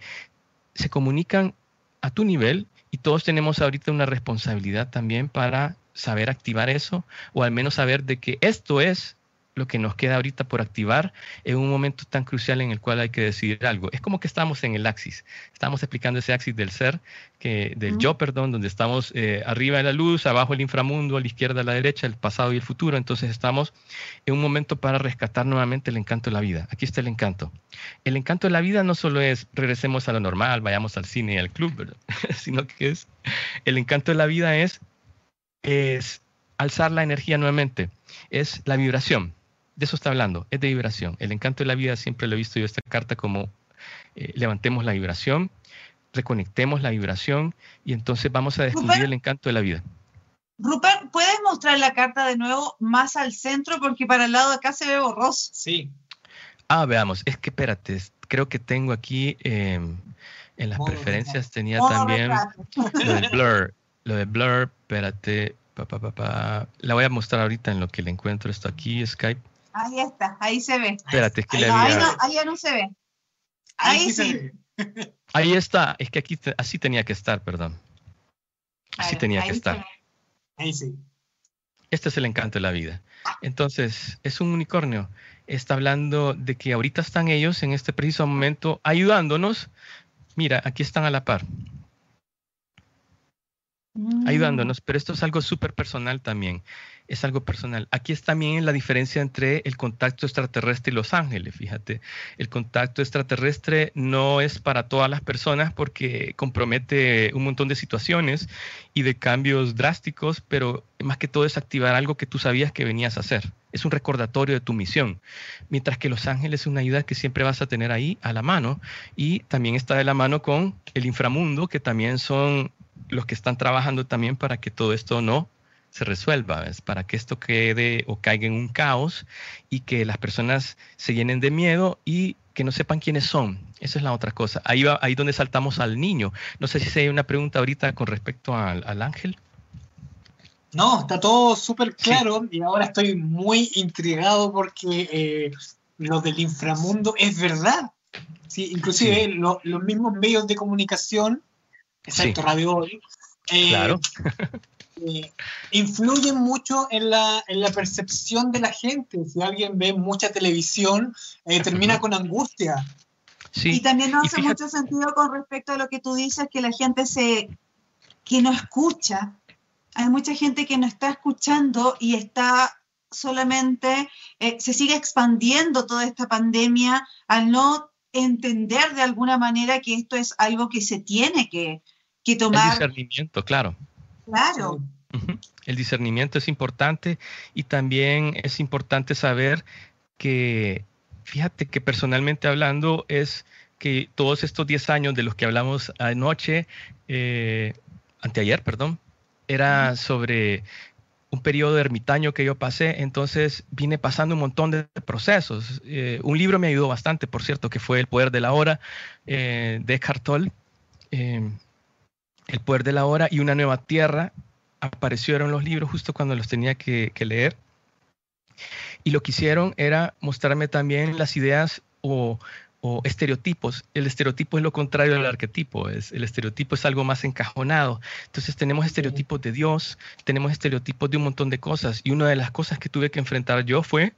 se comunican a tu nivel y todos tenemos ahorita una responsabilidad también para saber activar eso o al menos saber de que esto es lo que nos queda ahorita por activar en un momento tan crucial en el cual hay que decidir algo. Es como que estamos en el axis, estamos explicando ese axis del ser, que, del yo, perdón, donde estamos eh, arriba de la luz, abajo el inframundo, a la izquierda, a la derecha, el pasado y el futuro. Entonces estamos en un momento para rescatar nuevamente el encanto de la vida. Aquí está el encanto. El encanto de la vida no solo es regresemos a lo normal, vayamos al cine y al club, sino que es el encanto de la vida es, es alzar la energía nuevamente, es la vibración de eso está hablando, es de vibración. El encanto de la vida siempre lo he visto yo esta carta como eh, levantemos la vibración, reconectemos la vibración y entonces vamos a descubrir el encanto de la vida. Rupert, ¿puedes mostrar la carta de nuevo más al centro? Porque para el lado de acá se ve borroso. Sí. Ah, veamos, es que espérate, creo que tengo aquí em, en las preferencias tenía también lo de blur, lo de blur, espérate, La voy a mostrar ahorita en lo que le encuentro esto aquí, Skype. Ahí está, ahí se ve. Espérate, es que ahí, le no, había... ahí, no, ahí ya no se ve. Ahí, sí. Ahí está, es que aquí así tenía que estar, perdón. Así tenía que estar. Ahí sí. Este es el encanto de la vida. Entonces, es un unicornio. Está hablando de que ahorita están ellos en este preciso momento ayudándonos. Mira, aquí están a la par. Mm. Ayudándonos, pero esto es algo súper personal también es algo personal. Aquí es también la diferencia entre el contacto extraterrestre y los ángeles, fíjate. El contacto extraterrestre no es para todas las personas porque compromete un montón de situaciones y de cambios drásticos, pero más que todo es activar algo que tú sabías que venías a hacer. Es un recordatorio de tu misión. Mientras que los ángeles es una ayuda que siempre vas a tener ahí a la mano y también está de la mano con el inframundo, que también son los que están trabajando también para que todo esto no se resuelva, es para que esto quede o caiga en un caos y que las personas se llenen de miedo y que no sepan quiénes son. Esa es la otra cosa. Ahí va, ahí donde saltamos al niño. No sé si hay una pregunta ahorita con respecto al, ángel. No, está todo súper claro y ahora estoy muy intrigado porque eh, lo del inframundo es verdad. Sí, inclusive los mismos medios de comunicación, excepto Radio Hoy, eh, claro. Eh, influyen mucho en la, en la, percepción de la gente. Si alguien ve mucha televisión, eh, termina con angustia. Sí. Y también no hace mucho sentido con respecto a lo que tú dices, que la gente se, que no escucha. Hay mucha gente que no está escuchando y está solamente, eh, se sigue expandiendo toda esta pandemia al no entender de alguna manera que esto es algo que se tiene que, que tomar. El discernimiento, claro. Claro. El discernimiento es importante y también es importante saber que, fíjate que personalmente hablando es que todos estos 10 años de los que hablamos anoche, eh, anteayer, perdón, era sobre un periodo ermitaño que yo pasé, entonces vine pasando un montón de procesos. Eh, un libro me ayudó bastante, por cierto, que fue El Poder de la Hora eh, de Eckhart Tolle. El poder de la hora y una nueva tierra aparecieron los libros justo cuando los tenía que, leer. Y lo que hicieron era mostrarme también las ideas o, estereotipos. El estereotipo es lo contrario del arquetipo. Es, el estereotipo es algo más encajonado. Entonces tenemos estereotipos de Dios, tenemos estereotipos de un montón de cosas. Y una de las cosas que tuve que enfrentar yo fue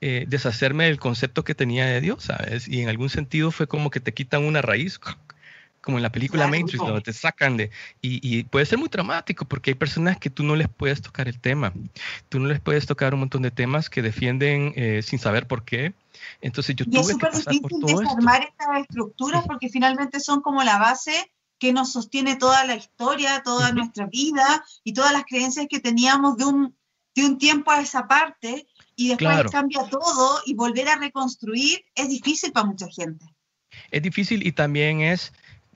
eh, deshacerme del concepto que tenía de Dios, ¿sabes? Y en algún sentido fue como que te quitan una raíz como en la película Matrix, donde te sacan de... Y, puede ser muy traumático porque hay personas que tú no les puedes tocar el tema. Tú no les puedes tocar un montón de temas que defienden eh, sin saber por qué. Entonces yo y es súper difícil desarmar estas estructuras porque finalmente son como la base que nos sostiene toda la historia, toda nuestra vida y todas las creencias que teníamos de un, de un tiempo a esa parte y después cambia todo y volver a reconstruir es difícil para mucha gente. Es difícil y también es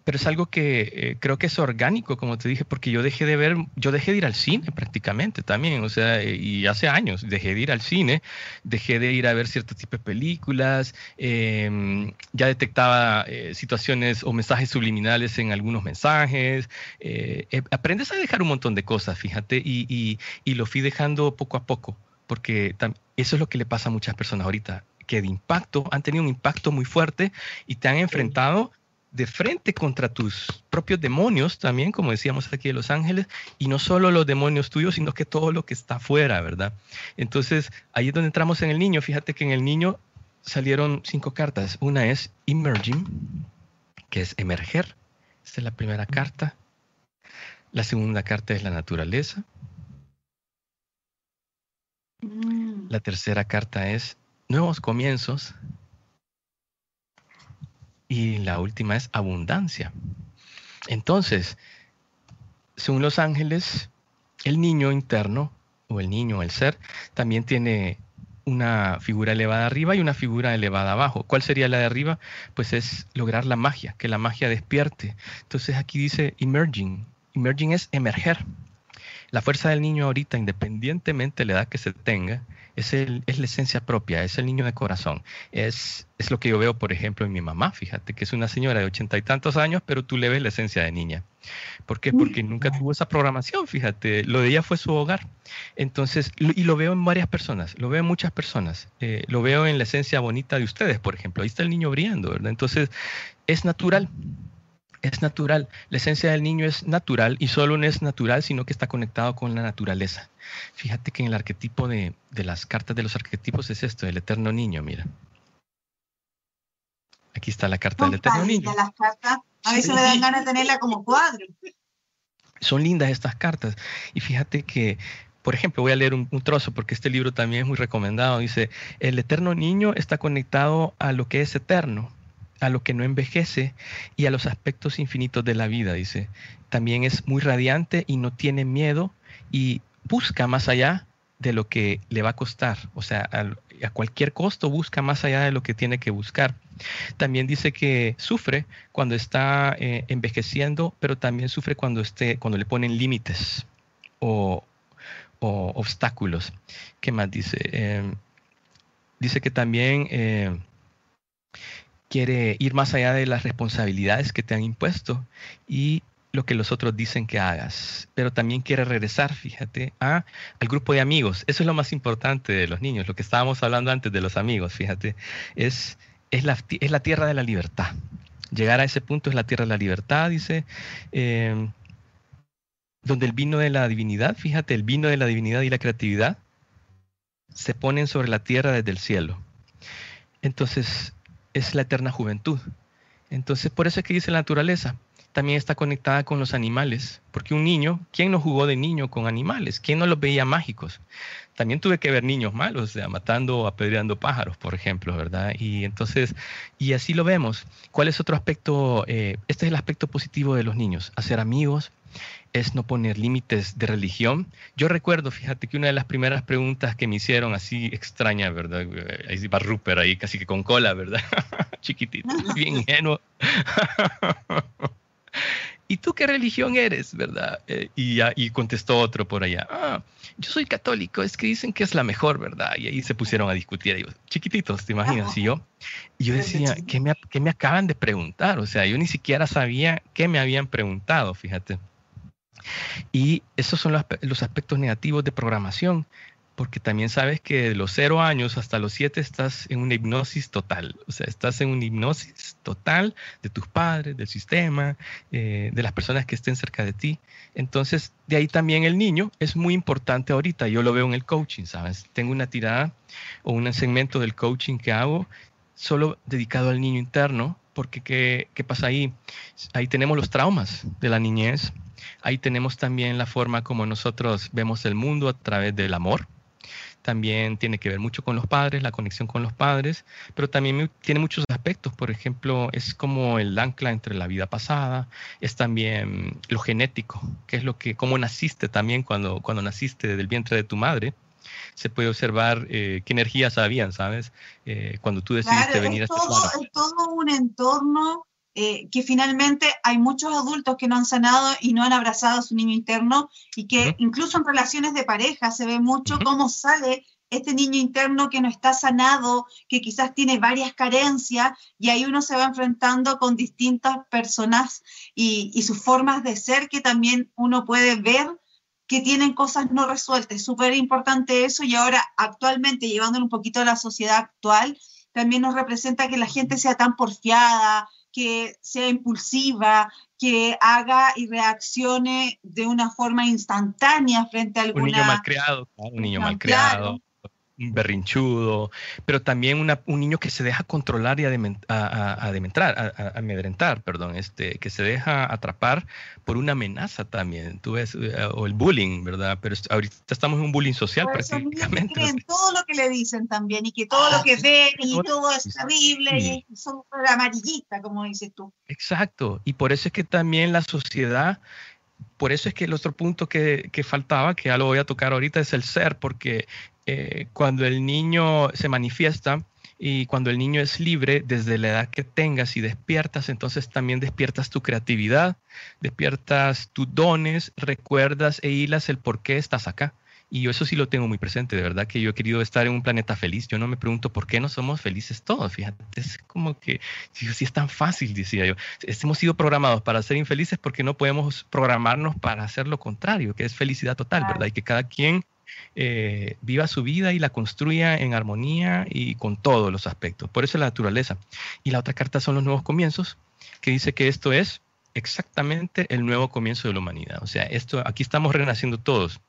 pero es algo que eh, creo que es orgánico, como te dije, porque yo dejé de ver, yo dejé de ir al cine prácticamente también, o sea, eh, y hace años dejé de ir al cine, dejé de ir a ver cierto tipo de películas, em, ya detectaba eh, situaciones o mensajes subliminales en algunos mensajes, aprendes a dejar un montón de cosas, fíjate, y, y lo fui dejando poco a poco, porque eso es lo que le pasa a muchas personas ahorita que de impacto han tenido un impacto muy fuerte y te han enfrentado de frente contra tus propios demonios también, como decíamos aquí de Los Ángeles, y no solo los demonios tuyos, sino que todo lo que está afuera, ¿verdad? Entonces, ahí es donde entramos en el niño. Fíjate que en el niño salieron cinco cartas. Una es emerging, que es emerger. Esta es la primera carta. La segunda carta es la naturaleza. Mm. La tercera carta es nuevos comienzos. Y la última es abundancia. Entonces, según los ángeles, el niño interno, o el niño, el ser, también tiene una figura elevada arriba y una figura elevada abajo. ¿Cuál sería la de arriba? Pues es lograr la magia, que la magia despierte. Entonces aquí dice emerging. Emerging es emerger. La fuerza del niño ahorita, independientemente de la edad que se tenga, es, el, es la esencia propia, es el niño de corazón. Es, es lo que yo veo, por ejemplo, en mi mamá, fíjate, que es una señora de ochenta y tantos años, pero tú le ves la esencia de niña. ¿Por qué? Porque nunca tuvo esa programación, fíjate, lo de ella fue su hogar. Entonces, y lo veo en varias personas, lo veo en muchas personas, eh, lo veo en la esencia bonita de ustedes, por ejemplo, ahí está el niño brillando, ¿verdad? Entonces, es natural, es natural. La esencia del niño es natural y solo no es natural, sino que está conectado con la naturaleza. Fíjate que en el arquetipo de, las cartas de los arquetipos es esto, el eterno niño, mira. Aquí está la carta del eterno niño. Las cartas, a veces dan ganas de tenerla como cuadro. Son lindas estas cartas. Y fíjate que por ejemplo, voy a leer un, un, trozo porque este libro también es muy recomendado. Dice, el eterno niño está conectado a lo que es eterno, a lo que no envejece y a los aspectos infinitos de la vida, dice. También es muy radiante y no tiene miedo y busca más allá de lo que le va a costar, o sea, a, cualquier costo busca más allá de lo que tiene que buscar. También dice que sufre cuando está eh, envejeciendo, pero también sufre cuando, esté, cuando le ponen límites o, obstáculos. ¿Qué más dice? Eh, dice que también eh, quiere ir más allá de las responsabilidades que te han impuesto y lo que los otros dicen que hagas, pero también quiere regresar, fíjate, a, al grupo de amigos. Eso es lo más importante de los niños, lo que estábamos hablando antes de los amigos, fíjate, es, es, la, es la tierra de la libertad. Llegar a ese punto es la tierra de la libertad, dice, em, donde el vino de la divinidad, fíjate, el vino de la divinidad y la creatividad se ponen sobre la tierra desde el cielo. Entonces, es la eterna juventud. Entonces, por eso es que dice la naturaleza, también está conectada con los animales, porque un niño, ¿quién no jugó de niño con animales? ¿Quién no los veía mágicos? También tuve que ver niños malos, matando o apedreando pájaros, por ejemplo, ¿verdad? Y entonces, y así lo vemos. ¿Cuál es otro aspecto? Eh, este es el aspecto positivo de los niños, hacer amigos, es no poner límites de religión. Yo recuerdo, fíjate que una de las primeras preguntas que me hicieron así extraña, ¿verdad? Ahí va Rupert ahí casi que con cola, ¿verdad? Chiquitito, bien ingenuo. ¿Y tú qué religión eres, verdad? Eh, y, y contestó otro por allá. Ah, yo soy católico, es que dicen que es la mejor, ¿verdad? Y ahí se pusieron a discutir. chiquititos, ¿te imaginas? Y yo, y yo decía, ¿qué me, ¿qué me acaban de preguntar? O sea, yo ni siquiera sabía qué me habían preguntado, fíjate. Y esos son los, aspectos negativos de programación, porque también sabes que de los cero años hasta los siete estás en una hipnosis total, o sea, estás en una hipnosis total de tus padres, del sistema, eh, de las personas que estén cerca de ti. Entonces, de ahí también el niño es muy importante ahorita, yo lo veo en el coaching, ¿sabes? Tengo una tirada o un segmento del coaching que hago solo dedicado al niño interno, porque ¿qué, qué pasa ahí? Ahí tenemos los traumas de la niñez, Ahí tenemos también la forma como nosotros vemos el mundo a través del amor. También tiene que ver mucho con los padres, la conexión con los padres, pero también tiene muchos aspectos. Por ejemplo, es como el ancla entre la vida pasada, es también lo genético, que es lo que, cómo naciste también cuando, cuando naciste del vientre de tu madre se puede observar eh, qué energías habían, ¿sabes? Eh, cuando tú decidiste venir a este todo, Es todo un entorno eh, que finalmente hay muchos adultos que no han sanado y no han abrazado a su niño interno y que incluso en relaciones de pareja se ve mucho cómo sale este niño interno que no está sanado, que quizás tiene varias carencias y ahí uno se va enfrentando con distintas personas y, y sus formas de ser que también uno puede ver que tienen cosas no resueltas. Es súper importante eso y ahora actualmente llevándolo un poquito a la sociedad actual, también nos representa que la gente sea tan porfiada, que sea impulsiva, que haga y reaccione de una forma instantánea frente a alguna... Un niño malcriado, un niño malcriado un berrinchudo, pero también un niño que se deja controlar y adentrar, a, amedrentar, perdón, este, que se deja atrapar por una amenaza también, tú ves, eh, o el bullying, ¿verdad? Pero ahorita estamos en un bullying social prácticamente. Creen todo lo que le dicen también y que todo lo que ven y todo es terrible y son amarillistas, como dices tú. Exacto, y por eso es que también la sociedad por eso es que el otro punto que, que, faltaba, que ya lo voy a tocar ahorita, es el ser, porque eh, cuando el niño se manifiesta, y cuando el niño es libre, desde la edad que tengas y despiertas, entonces también despiertas tu creatividad, despiertas tus dones, recuerdas e hilas el por qué estás acá. Y yo eso sí lo tengo muy presente, de verdad que yo he querido estar en un planeta feliz. Yo no me pregunto por qué no somos felices todos, fíjate, es como que si es tan fácil, decía yo. Hemos sido programados para ser infelices porque no podemos programarnos para hacer lo contrario, que es felicidad total, ¿verdad? Y que cada quien eh, viva su vida y la construya en armonía y con todos los aspectos. Por eso la naturaleza. Y la otra carta son los nuevos comienzos, que dice que esto es exactamente el nuevo comienzo de la humanidad. O sea, esto aquí estamos renaciendo todos.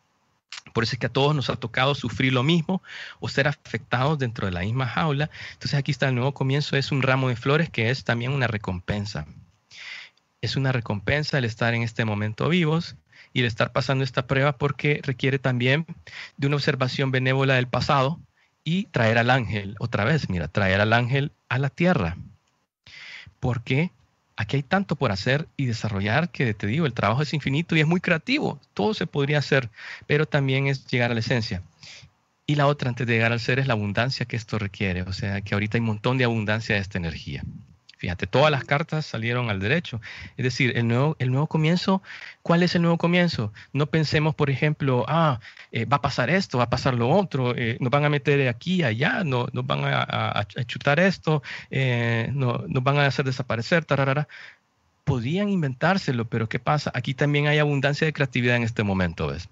Por eso es que a todos nos ha tocado sufrir lo mismo o ser afectados dentro de la misma jaula. Entonces aquí está el nuevo comienzo, es un ramo de flores que es también una recompensa. Es una recompensa el estar en este momento vivos y el estar pasando esta prueba porque requiere también de una observación benévola del pasado y traer al ángel, otra vez, mira, traer al ángel a la tierra. Porque aquí hay tanto por hacer y desarrollar que te digo, el trabajo es infinito y es muy creativo, todo se podría hacer, pero también es llegar a la esencia. Y la otra, antes de llegar al ser, es la abundancia que esto requiere, o sea, que ahorita hay un montón de abundancia de esta energía. Fíjate, todas las cartas salieron al derecho. Es decir, el nuevo, el nuevo comienzo, ¿cuál es el nuevo comienzo? No pensemos, por ejemplo, ah, eh, va a pasar esto, va a pasar lo otro, eh, nos van a meter aquí, allá, no, nos van a, chutar esto, eh, no, nos van a hacer desaparecer, tararara. Podían inventárselo, pero ¿qué pasa? Aquí también hay abundancia de creatividad en este momento, ¿ves?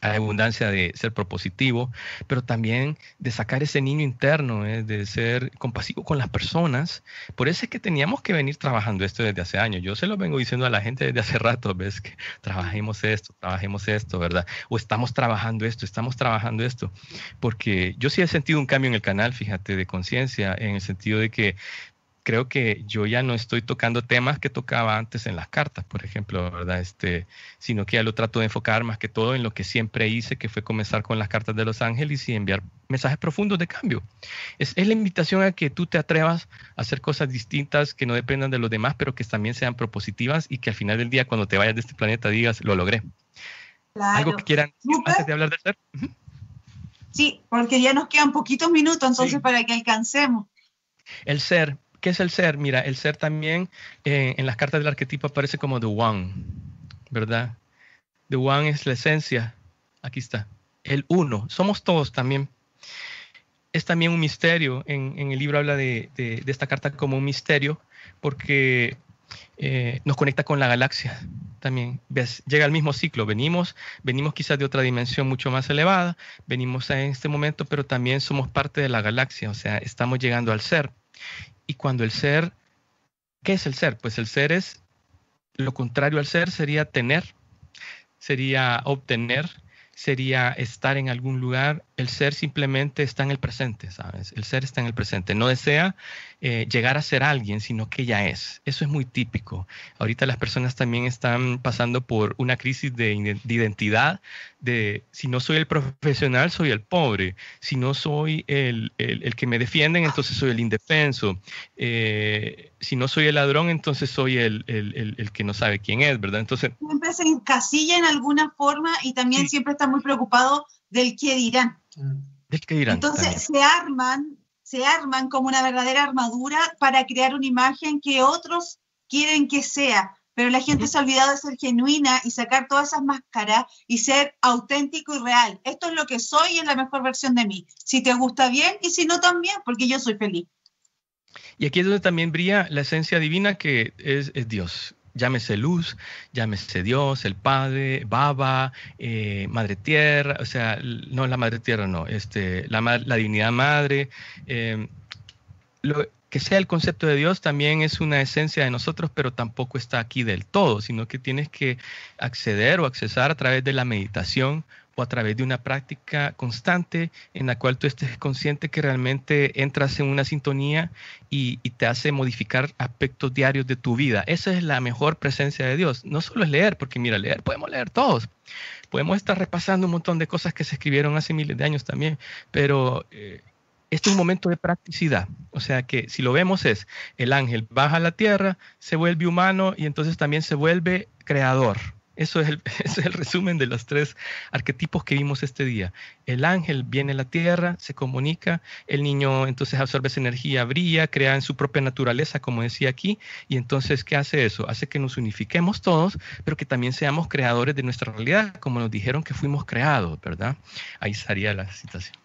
Hay abundancia de ser propositivo, pero también de sacar ese niño interno, ¿eh? de ser compasivo con las personas. Por eso es que teníamos que venir trabajando esto desde hace años. Yo se lo vengo diciendo a la gente desde hace rato, ves que trabajemos esto, trabajemos esto, ¿verdad? O estamos trabajando esto, estamos trabajando esto. Porque yo sí he sentido un cambio en el canal, fíjate, de conciencia, en el sentido de que creo que yo ya no estoy tocando temas que tocaba antes en las cartas, por ejemplo, ¿verdad? Este, sino que ya lo trato de enfocar más que todo en lo que siempre hice, que fue comenzar con las cartas de los ángeles y enviar mensajes profundos de cambio. Es, es la invitación a que tú te atrevas a hacer cosas distintas que no dependan de los demás, pero que también sean propositivas y que al final del día, cuando te vayas de este planeta, digas, lo logré. ¿Algo que quieran antes de hablar del ser? Sí, porque ya nos quedan poquitos minutos, entonces para que alcancemos. El ser, ¿Qué es el ser? Mira, el ser también eh, en las cartas del arquetipo aparece como The One, ¿verdad? The One es la esencia. Aquí está. El uno. Somos todos también. Es también un misterio. En, el libro habla de, esta carta como un misterio porque eh, nos conecta con la galaxia también. ¿Ves? Llega al mismo ciclo. Venimos, venimos quizás de otra dimensión mucho más elevada. Venimos en este momento, pero también somos parte de la galaxia. O sea, estamos llegando al ser. Y cuando el ser, ¿qué es el ser? Pues el ser es, lo contrario al ser sería tener, sería obtener, sería estar en algún lugar. El ser simplemente está en el presente, ¿sabes? El ser está en el presente. No desea eh, llegar a ser alguien, sino que ya es. Eso es muy típico. Ahorita las personas también están pasando por una crisis de, identidad, de si no soy el profesional, soy el pobre. Si no soy el, que me defienden, entonces soy el indefenso. Eh, si no soy el ladrón, entonces soy el, que no sabe quién es, ¿verdad? Entonces... Siempre se encasilla en alguna forma y también siempre está muy preocupado del qué dirán. Del qué dirán. Entonces se arman se arman como una verdadera armadura para crear una imagen que otros quieren que sea, pero la gente se ha olvidado de ser genuina y sacar todas esas máscaras y ser auténtico y real. Esto es lo que soy y es la mejor versión de mí. Si te gusta bien y si no también, porque yo soy feliz. Y aquí es donde también brilla la esencia divina que es, es Dios llámese luz, llámese Dios, el Padre, Baba, eh, Madre Tierra, o sea, no la Madre Tierra, no, este, la, la divinidad Madre. Em, lo, que sea el concepto de Dios también es una esencia de nosotros, pero tampoco está aquí del todo, sino que tienes que acceder o accesar a través de la meditación o a través de una práctica constante en la cual tú estés consciente que realmente entras en una sintonía y, te hace modificar aspectos diarios de tu vida. Esa es la mejor presencia de Dios. No solo es leer, porque mira, leer podemos leer todos. Podemos estar repasando un montón de cosas que se escribieron hace miles de años también, pero eh, este es un momento de practicidad. O sea que si lo vemos es el ángel baja a la tierra, se vuelve humano y entonces también se vuelve creador Eso es, el, es el resumen de los tres arquetipos que vimos este día. El ángel viene a la tierra, se comunica, el niño entonces absorbe esa energía, brilla, crea en su propia naturaleza, como decía aquí, y entonces, ¿qué hace eso? Hace que nos unifiquemos todos, pero que también seamos creadores de nuestra realidad, como nos dijeron que fuimos creados, ¿verdad? Ahí estaría la situación.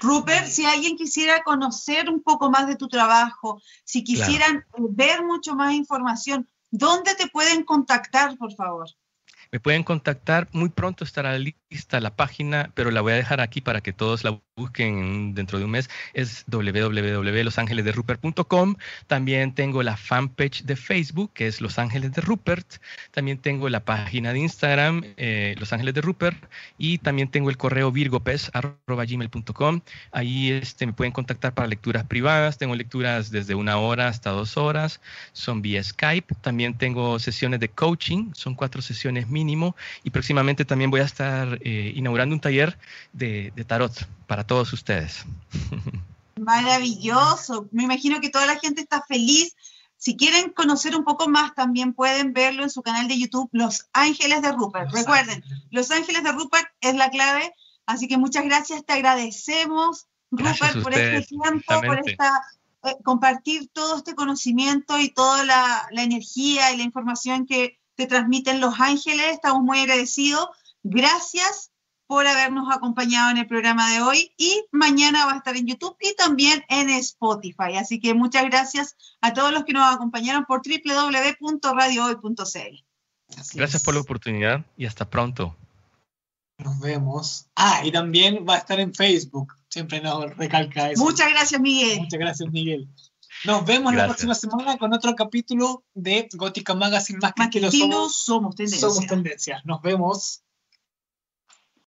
Rupert, si alguien quisiera conocer un poco más de tu trabajo, si quisieran ver mucho más información, ¿Dónde te pueden contactar, por favor? Me pueden contactar, muy pronto estará lista la página, pero la voy a dejar aquí para que todos la busquen dentro de un mes, es www.losangelesderupert.com. También tengo la fanpage de Facebook, que es Los Ángeles de Rupert. También tengo la página de Instagram, eh, Los Ángeles de Rupert. Y también tengo el correo virgopes.gmail.com. Ahí este, me pueden contactar para lecturas privadas. Tengo lecturas desde una hora hasta dos horas. Son vía Skype. También tengo sesiones de coaching. Son cuatro sesiones mínimo. Y próximamente también voy a estar eh, inaugurando un taller de, de tarot para todos ustedes. Maravilloso. Me imagino que toda la gente está feliz. Si quieren conocer un poco más, también pueden verlo en su canal de YouTube, Los Ángeles de Rupert. Recuerden, Los Ángeles de Rupert es la clave. Así que muchas gracias, te agradecemos, Rupert, por este tiempo, por esta, eh, compartir todo este conocimiento y toda la, la energía y la información que te transmiten Los Ángeles. Estamos muy agradecidos. Gracias por habernos acompañado en el programa de hoy y mañana va a estar en YouTube y también en Spotify. Así que muchas gracias a todos los que nos acompañaron por www.radiohoy.cl. Gracias por la oportunidad y hasta pronto. Nos vemos. Ah, y también va a estar en Facebook. Siempre nos recalca eso. Muchas gracias, Miguel. Muchas gracias, Miguel. Nos vemos la próxima semana con otro capítulo de Gótica Magazine más, que, que somos, somos tendencia. Somos tendencia. Nos vemos.